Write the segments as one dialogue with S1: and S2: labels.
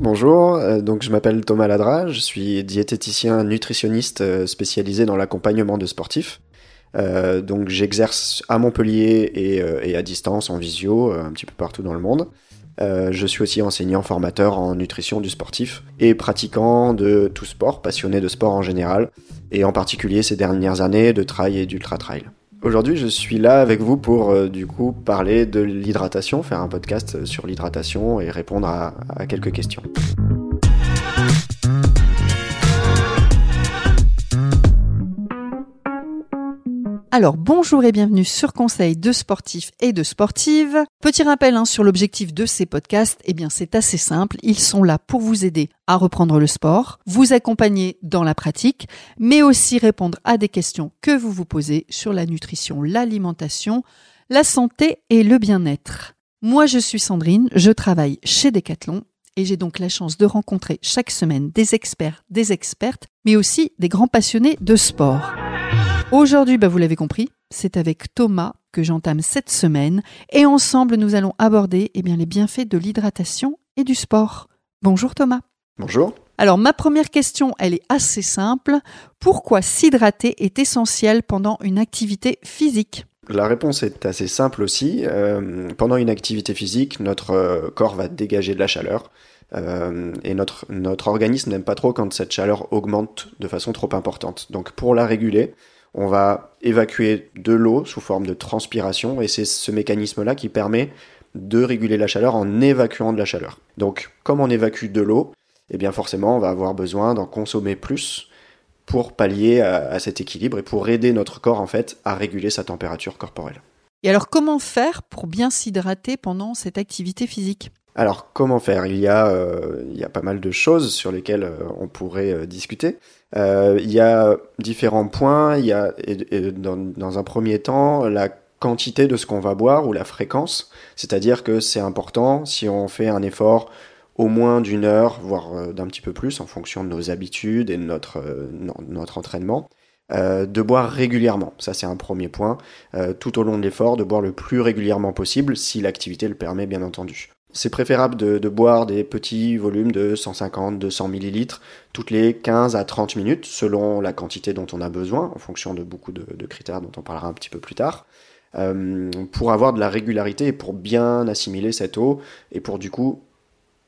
S1: Bonjour, euh, donc je m'appelle Thomas Ladra, je suis diététicien nutritionniste euh, spécialisé dans l'accompagnement de sportifs. Euh, donc j'exerce à Montpellier et, et, à distance en visio un petit peu partout dans le monde. je suis aussi enseignant formateur en nutrition du sportif et pratiquant de tout sport, passionné de sport en général et en particulier ces dernières années de trail et d'ultra trail. Aujourd'hui, je suis là avec vous pour euh, du coup parler de l'hydratation, faire un podcast sur l'hydratation et répondre à, à quelques questions.
S2: Alors bonjour et bienvenue sur Conseil de sportifs et de sportives. Petit rappel hein, sur l'objectif de ces podcasts, eh bien c'est assez simple, ils sont là pour vous aider à reprendre le sport, vous accompagner dans la pratique, mais aussi répondre à des questions que vous vous posez sur la nutrition, l'alimentation, la santé et le bien-être. Moi je suis Sandrine, je travaille chez Decathlon et j'ai donc la chance de rencontrer chaque semaine des experts, des expertes, mais aussi des grands passionnés de sport. Aujourd'hui, bah vous l'avez compris, c'est avec Thomas que j'entame cette semaine et ensemble nous allons aborder eh bien, les bienfaits de l'hydratation et du sport. Bonjour Thomas.
S1: Bonjour.
S2: Alors ma première question, elle est assez simple. Pourquoi s'hydrater est essentiel pendant une activité physique?
S1: La réponse est assez simple aussi. Euh, pendant une activité physique, notre euh, corps va dégager de la chaleur. Euh, et notre, notre organisme n'aime pas trop quand cette chaleur augmente de façon trop importante. Donc pour la réguler, on va évacuer de l'eau sous forme de transpiration et c'est ce mécanisme-là qui permet de réguler la chaleur en évacuant de la chaleur. Donc comme on évacue de l'eau, eh bien forcément on va avoir besoin d'en consommer plus pour pallier à, cet équilibre et pour aider notre corps en fait à réguler sa température corporelle.
S2: Et alors comment faire pour bien s'hydrater pendant cette activité physique?
S1: Alors, comment faire? Il y, a, euh, il y a pas mal de choses sur lesquelles euh, on pourrait euh, discuter. il y a différents points. Il y a, dans, dans, un premier temps, la quantité de ce qu'on va boire ou la fréquence. C'est-à-dire que c'est important, si on fait un effort au moins d'une heure, voire d'un petit peu plus, en fonction de nos habitudes et de notre, notre entraînement, de boire régulièrement. Ça, c'est un premier point. tout au long de l'effort, de boire le plus régulièrement possible, si l'activité le permet, bien entendu. C'est préférable de, boire des petits volumes de 150, 200 millilitres toutes les 15 à 30 minutes, selon la quantité dont on a besoin, en fonction de beaucoup de, critères dont on parlera un petit peu plus tard, euh, pour avoir de la régularité et pour bien assimiler cette eau et pour du coup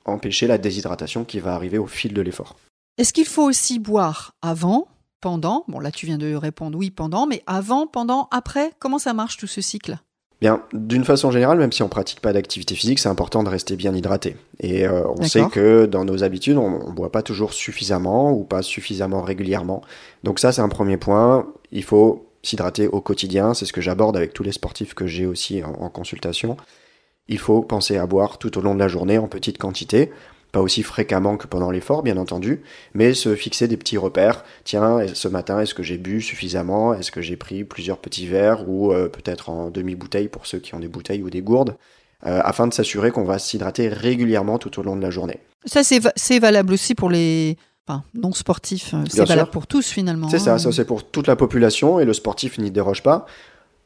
S1: empêcher la déshydratation qui va arriver au fil de l'effort.
S2: Est-ce qu'il faut aussi boire avant, pendant? Bon là tu viens de répondre oui pendant, mais avant, pendant, après? Comment ça marche tout ce cycle?
S1: Bien, d'une façon générale, même si on pratique pas d'activité physique, c'est important de rester bien hydraté. Et euh, on sait que dans nos habitudes, on, ne boit pas toujours suffisamment ou pas suffisamment régulièrement. Donc ça, c'est un premier point. Il faut s'hydrater au quotidien. C'est ce que j'aborde avec tous les sportifs que j'ai aussi en consultation. Il faut penser à boire tout au long de la journée en petite quantité pas aussi fréquemment que pendant l'effort, bien entendu, mais se fixer des petits repères. Tiens, ce matin, est-ce que j'ai bu suffisamment? Est-ce que j'ai pris plusieurs petits verres ou euh, peut-être en demi-bouteille pour ceux qui ont des bouteilles ou des gourdes euh, afin de s'assurer qu'on va s'hydrater régulièrement tout au long de la journée.
S2: Ça, c'est valable aussi pour les enfin, non sportifs. Euh, c'est valable pour tous finalement.
S1: C'est ça, hein. ça c'est pour toute la population et le sportif n'y déroge pas.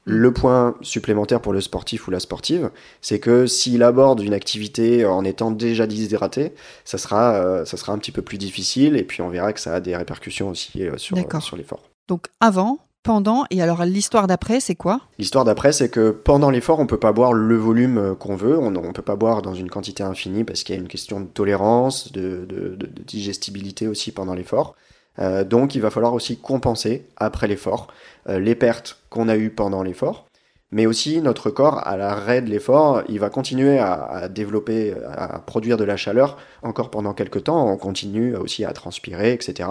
S1: Le point supplémentaire pour le sportif ou la sportive, c'est que s'il aborde une activité en étant déjà déshydraté, ça sera, euh, ça sera un petit peu plus difficile et puis on verra que ça a des répercussions aussi euh, sur, sur l'effort.
S2: Donc avant, pendant et alors l'histoire d'après, c'est quoi?
S1: L'histoire d'après, c'est que pendant l'effort, on peut pas boire le volume euh, qu'on veut, on ne peut pas boire dans une quantité infinie parce qu'il y a une question de tolérance, de, de, de digestibilité aussi pendant l'effort. Euh, donc il va falloir aussi compenser après l'effort euh, les pertes qu'on a eues pendant l'effort. Mais aussi notre corps, à l'arrêt de l'effort, il va continuer à, développer, à produire de la chaleur encore pendant quelques temps. On continue aussi à transpirer, etc.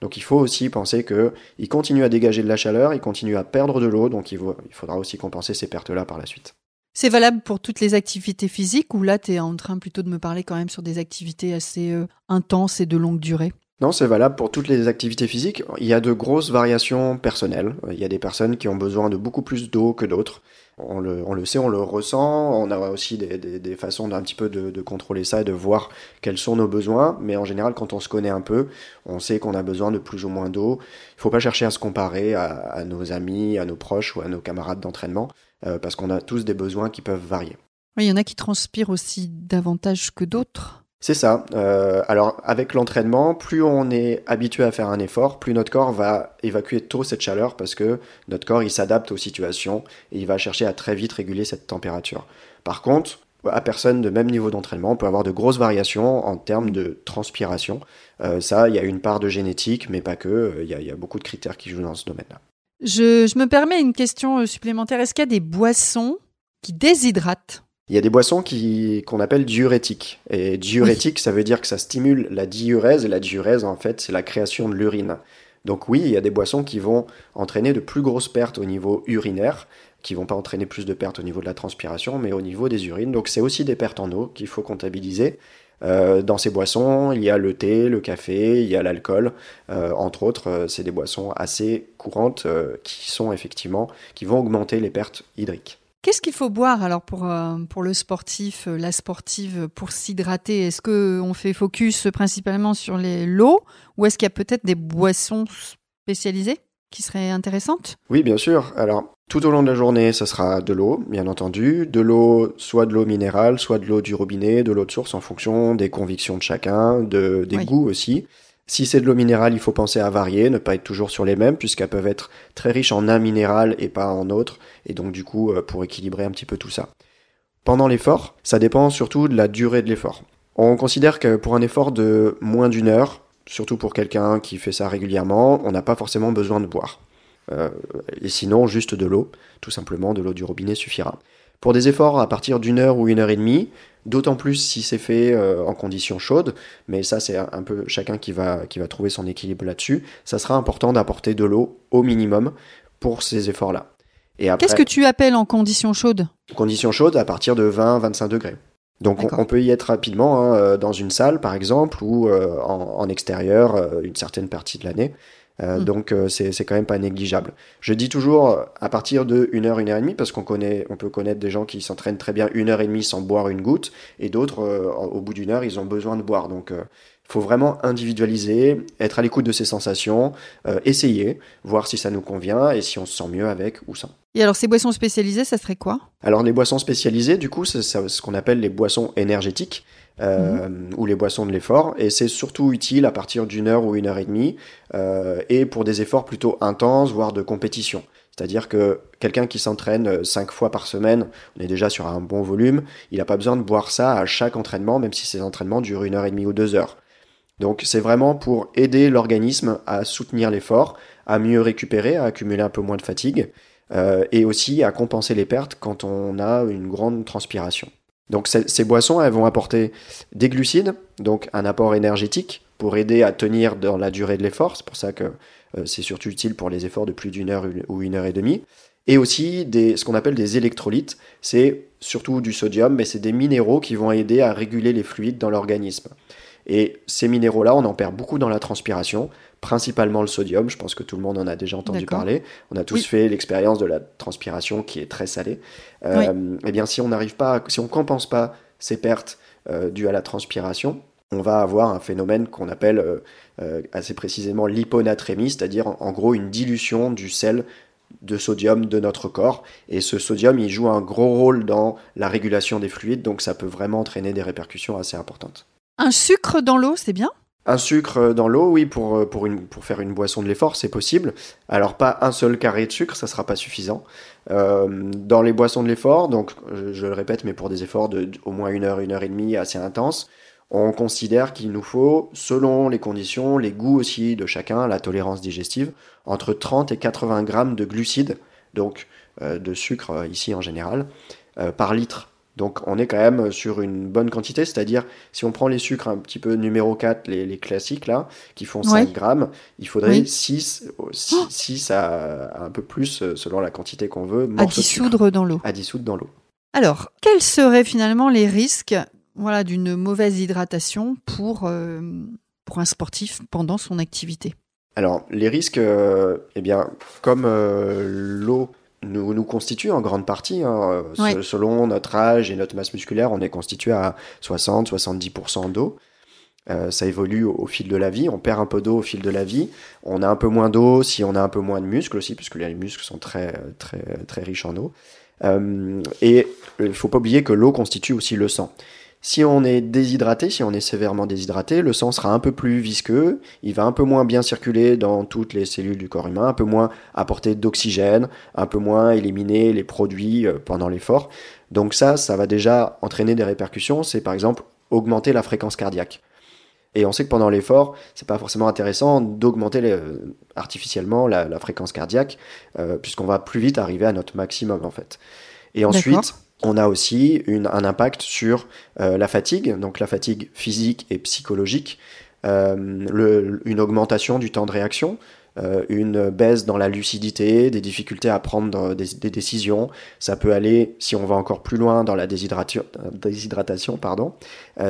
S1: Donc il faut aussi penser que il continue à dégager de la chaleur, il continue à perdre de l'eau, donc il, il faudra aussi compenser ces pertes-là par la suite.
S2: C'est valable pour toutes les activités physiques ou là tu es en train plutôt de me parler quand même sur des activités assez euh, intenses et de longue durée?
S1: Non, c'est valable pour toutes les activités physiques. Il y a de grosses variations personnelles. Il y a des personnes qui ont besoin de beaucoup plus d'eau que d'autres. On le, on le, sait, on le ressent. On a aussi des, des, des façons d'un petit peu de, de, contrôler ça et de voir quels sont nos besoins. Mais en général, quand on se connaît un peu, on sait qu'on a besoin de plus ou moins d'eau. Il faut pas chercher à se comparer à, à, nos amis, à nos proches ou à nos camarades d'entraînement, euh, parce qu'on a tous des besoins qui peuvent varier.
S2: Oui, il y en a qui transpirent aussi davantage que d'autres.
S1: C'est ça. Euh, alors avec l'entraînement, plus on est habitué à faire un effort, plus notre corps va évacuer tôt cette chaleur parce que notre corps il s'adapte aux situations et il va chercher à très vite réguler cette température. Par contre, à personne de même niveau d'entraînement, on peut avoir de grosses variations en termes de transpiration. Euh, ça, il y a une part de génétique, mais pas que. Euh, il y, a beaucoup de critères qui jouent dans ce domaine-là.
S2: Je, je, me permets une question supplémentaire. Est-ce qu'il y a des boissons qui déshydratent?
S1: Il y a des boissons qui, qu'on appelle diurétiques. Et diurétique, ça veut dire que ça stimule la diurèse. Et la diurèse, en fait, c'est la création de l'urine. Donc oui, il y a des boissons qui vont entraîner de plus grosses pertes au niveau urinaire, qui vont pas entraîner plus de pertes au niveau de la transpiration, mais au niveau des urines. Donc c'est aussi des pertes en eau qu'il faut comptabiliser. Euh, dans ces boissons, il y a le thé, le café, il y a l'alcool, euh, entre autres. Euh, c'est des boissons assez courantes qui sont effectivement qui vont augmenter les pertes hydriques.
S2: Qu'est-ce qu'il faut boire alors pour, euh, pour le sportif, euh, la sportive, pour s'hydrater? Est-ce qu'on fait focus principalement sur l'eau ou est-ce qu'il y a peut-être des boissons spécialisées qui seraient intéressantes?
S1: Oui, bien sûr. Alors, tout au long de la journée, ce sera de l'eau, bien entendu. De l'eau, soit de l'eau minérale, soit de l'eau du robinet, de l'eau de source en fonction des convictions de chacun, de, des goûts aussi. Si c'est de l'eau minérale, il faut penser à varier, ne pas être toujours sur les mêmes, puisqu'elles peuvent être très riches en un minéral et pas en autres, et donc du coup, euh, pour équilibrer un petit peu tout ça. Pendant l'effort, ça dépend surtout de la durée de l'effort. On considère que pour un effort de moins d'une heure, surtout pour quelqu'un qui fait ça régulièrement, on n'a pas forcément besoin de boire. Euh, et sinon, juste de l'eau, tout simplement, de l'eau du robinet suffira. Pour des efforts à partir d'une heure ou une heure et demie, D'autant plus si c'est fait euh, en conditions chaudes, mais ça c'est un peu chacun qui va, qui va trouver son équilibre là-dessus. Ça sera important d'apporter de l'eau au minimum pour ces efforts-là.
S2: Qu'est-ce que tu appelles en conditions chaudes?
S1: Conditions chaudes à partir de 20-25 degrés. Donc on, peut y être rapidement hein, euh, dans une salle par exemple ou euh, en, en, extérieur une certaine partie de l'année. Euh, hmm. Donc euh, c'est quand même pas négligeable. Je dis toujours euh, à partir de 1 heure, une heure et demie, parce qu'on connaît, on peut connaître des gens qui s'entraînent très bien une heure et demie sans boire une goutte, et d'autres au bout d'une heure ils ont besoin de boire. Donc il faut vraiment individualiser, être à l'écoute de ses sensations, essayer, voir si ça nous convient et si on se sent mieux avec ou sans.
S2: Et alors ces boissons spécialisées, ça serait quoi?
S1: Alors les boissons spécialisées, du coup, c'est ce qu'on appelle les boissons énergétiques. Euh, ou les boissons de l'effort. Et c'est surtout utile à partir d'une heure ou une heure et demie, euh, et pour des efforts plutôt intenses, voire de compétition. C'est-à-dire que quelqu'un qui s'entraîne euh, cinq fois par semaine, on est déjà sur un bon volume, il n'a pas besoin de boire ça à chaque entraînement, même si ces entraînements durent une heure et demie ou deux heures. Donc c'est vraiment pour aider l'organisme à soutenir l'effort, à mieux récupérer, à accumuler un peu moins de fatigue, et aussi à compenser les pertes quand on a une grande transpiration. Donc ces boissons, elles vont apporter des glucides, donc un apport énergétique pour aider à tenir dans la durée de l'effort. C'est pour ça que euh, c'est surtout utile pour les efforts de plus d'une heure ou une heure et demie. Et aussi des, ce qu'on appelle des électrolytes. C'est surtout du sodium, mais c'est des minéraux qui vont aider à réguler les fluides dans l'organisme. Et ces minéraux-là, on en perd beaucoup dans la transpiration principalement le sodium. Je pense que tout le monde en a déjà entendu parler. On a tous fait l'expérience de la transpiration qui est très salée. Euh, Eh bien, si on n'arrive pas, si on compense pas ces pertes euh, dues à la transpiration, on va avoir un phénomène qu'on appelle euh, euh, assez précisément l'hyponatrémie, c'est-à-dire en, gros une dilution du sel de sodium de notre corps. Et ce sodium, il joue un gros rôle dans la régulation des fluides, donc ça peut vraiment entraîner des répercussions assez importantes.
S2: Un sucre dans l'eau, c'est bien?
S1: Un sucre dans l'eau, oui, pour, euh, pour, une, pour faire une boisson de l'effort, c'est possible. Alors pas un seul carré de sucre, ça sera pas suffisant. Euh, dans les boissons de l'effort, donc je, le répète, mais pour des efforts de, au moins une heure, une heure et demie assez intenses, on considère qu'il nous faut, selon les conditions, les goûts aussi de chacun, la tolérance digestive, entre 30 et 80 grammes de glucides, donc euh, de sucre ici en général, par litre donc on est quand même sur une bonne quantité, c'est-à-dire si on prend les sucres un petit peu numéro 4, les, classiques là, qui font 5 grammes, il faudrait 6, 6, à, un peu plus euh, selon la quantité qu'on veut.
S2: À dissoudre dans l'eau.
S1: À dissoudre dans l'eau.
S2: Alors, quels seraient finalement les risques voilà, d'une mauvaise hydratation pour, euh, pour un sportif pendant son activité?
S1: Alors, les risques, euh, eh bien, comme l'eau nous, nous constitue en grande partie. Hein. Selon notre âge et notre masse musculaire, on est constitué à 60-70% d'eau. Euh, ça évolue au, fil de la vie. On perd un peu d'eau au fil de la vie. On a un peu moins d'eau si on a un peu moins de muscles aussi, puisque les muscles sont très, très, très riches en eau. Euh, et il faut pas oublier que l'eau constitue aussi le sang. Si on est déshydraté, si on est sévèrement déshydraté, le sang sera un peu plus visqueux, il va un peu moins bien circuler dans toutes les cellules du corps humain, un peu moins apporter d'oxygène, un peu moins éliminer les produits euh, pendant l'effort. Donc ça, ça va déjà entraîner des répercussions, c'est par exemple augmenter la fréquence cardiaque. Et on sait que pendant l'effort, c'est pas forcément intéressant d'augmenter euh, artificiellement la, fréquence cardiaque, euh, puisqu'on va plus vite arriver à notre maximum en fait. Et ensuite, on a aussi un impact sur euh, la fatigue, donc la fatigue physique et psychologique, euh, une augmentation du temps de réaction, euh, une baisse dans la lucidité, des difficultés à prendre des, décisions. Ça peut aller, si on va encore plus loin dans la déshydratation, déshydratation pardon,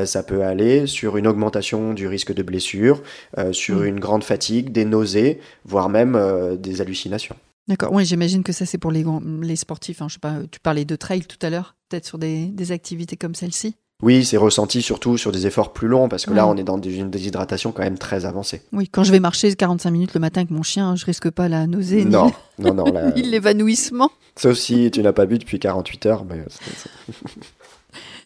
S1: ça peut aller sur une augmentation du risque de blessure, sur mmh. une grande fatigue, des nausées, voire même des hallucinations.
S2: D'accord, oui, j'imagine que ça c'est pour les, les sportifs. Hein. Je sais pas, tu parlais de trail tout à l'heure, peut-être sur des, des activités comme celle-ci?
S1: Oui, c'est ressenti surtout sur des efforts plus longs parce que là, on est dans une déshydratation quand même très avancée.
S2: Oui, quand je vais marcher 45 minutes le matin avec mon chien, je risque pas la nausée
S1: non, non, non,
S2: ni l'évanouissement.
S1: Sauf si tu n'as pas bu depuis 48 heures. Mais...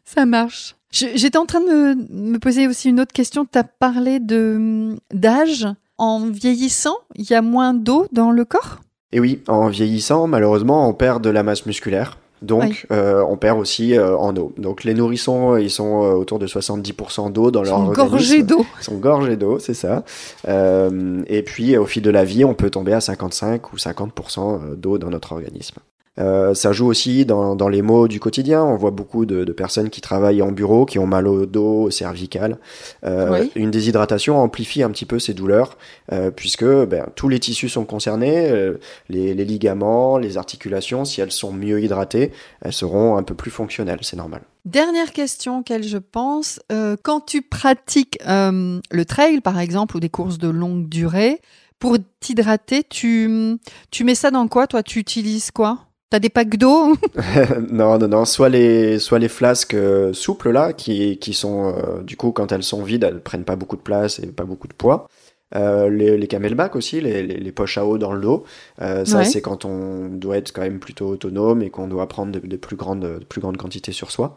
S2: Ça marche. J'étais en train de me, me, poser aussi une autre question. Tu as parlé d'âge. En vieillissant, il y a moins d'eau dans le corps?
S1: Et oui, en vieillissant, malheureusement, on perd de la masse musculaire. Donc, euh, on perd aussi euh, en eau. Donc, les nourrissons, ils sont euh, autour de 70% d'eau dans leur organisme.
S2: Gorgés d'eau.
S1: Ils sont gorgés d'eau, c'est ça. et puis, au fil de la vie, on peut tomber à 55 ou 50% d'eau dans notre organisme. Euh, ça joue aussi dans, dans, les mots du quotidien. On voit beaucoup de, de, personnes qui travaillent en bureau, qui ont mal au dos, au cervical. Euh, Une déshydratation amplifie un petit peu ces douleurs, euh, puisque ben, tous les tissus sont concernés, euh, les, les, ligaments, les articulations, si elles sont mieux hydratées, elles seront un peu plus fonctionnelles, c'est normal.
S2: Dernière question auquel je pense, euh, quand tu pratiques le trail par exemple ou des courses de longue durée, pour t'hydrater, tu, tu mets ça dans quoi Toi, tu utilises quoi? T'as des packs d'eau
S1: Non, non, non. Soit les, soit les flasques euh, souples là, qui, qui sont euh, du coup quand elles sont vides, elles prennent pas beaucoup de place et pas beaucoup de poids. Euh, les, les camelbacks aussi, les, les, poches à eau dans le dos. ça, c'est quand on doit être quand même plutôt autonome et qu'on doit prendre de, plus, grandes, de plus grandes quantités sur soi.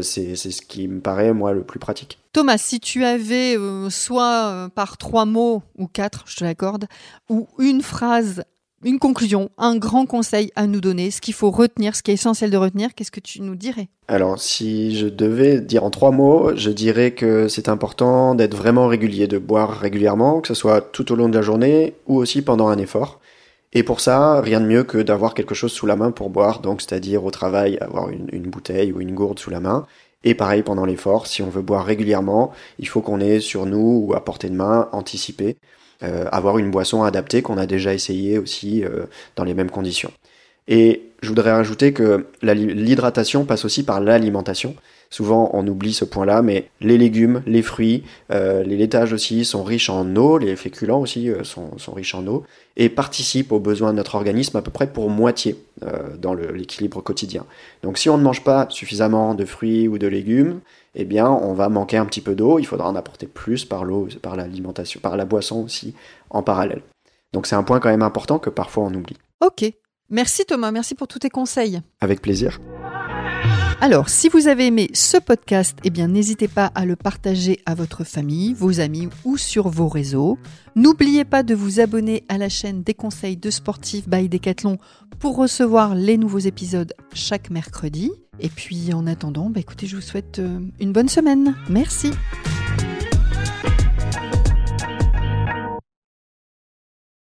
S1: c'est ce qui me paraît, moi, le plus pratique.
S2: Thomas, si tu avais soit par trois mots ou quatre, je te l'accorde, ou une phrase une conclusion, un grand conseil à nous donner, ce qu'il faut retenir, ce qui est essentiel de retenir, qu'est-ce que tu nous dirais?
S1: Alors, si je devais dire en trois mots, je dirais que c'est important d'être vraiment régulier, de boire régulièrement, que ce soit tout au long de la journée ou aussi pendant un effort. Et pour ça, rien de mieux que d'avoir quelque chose sous la main pour boire, donc c'est-à-dire au travail, avoir une, bouteille ou une gourde sous la main. Et pareil pendant l'effort, si on veut boire régulièrement, il faut qu'on ait sur nous ou à portée de main, anticipé. Euh, avoir une boisson adaptée qu'on a déjà essayé aussi euh, dans les mêmes conditions. Et je voudrais rajouter que l'hydratation passe aussi par l'alimentation. Souvent, on oublie ce point-là, mais les légumes, les fruits, euh, les laitages aussi sont riches en eau, les féculents aussi sont, sont, riches en eau, et participent aux besoins de notre organisme à peu près pour moitié dans l'équilibre quotidien. Donc si on ne mange pas suffisamment de fruits ou de légumes, eh bien, on va manquer un petit peu d'eau. Il faudra en apporter plus par l'eau, par l'alimentation, par la boisson aussi, en parallèle. Donc, c'est un point quand même important que parfois on oublie.
S2: Ok. Merci Thomas, merci pour tous tes conseils.
S1: Avec plaisir.
S2: Alors, si vous avez aimé ce podcast, eh bien, n'hésitez pas à le partager à votre famille, vos amis ou sur vos réseaux. N'oubliez pas de vous abonner à la chaîne des conseils de sportifs by Decathlon pour recevoir les nouveaux épisodes chaque mercredi. Et puis, en attendant, bah, écoutez, je vous souhaite euh, une bonne semaine. Merci.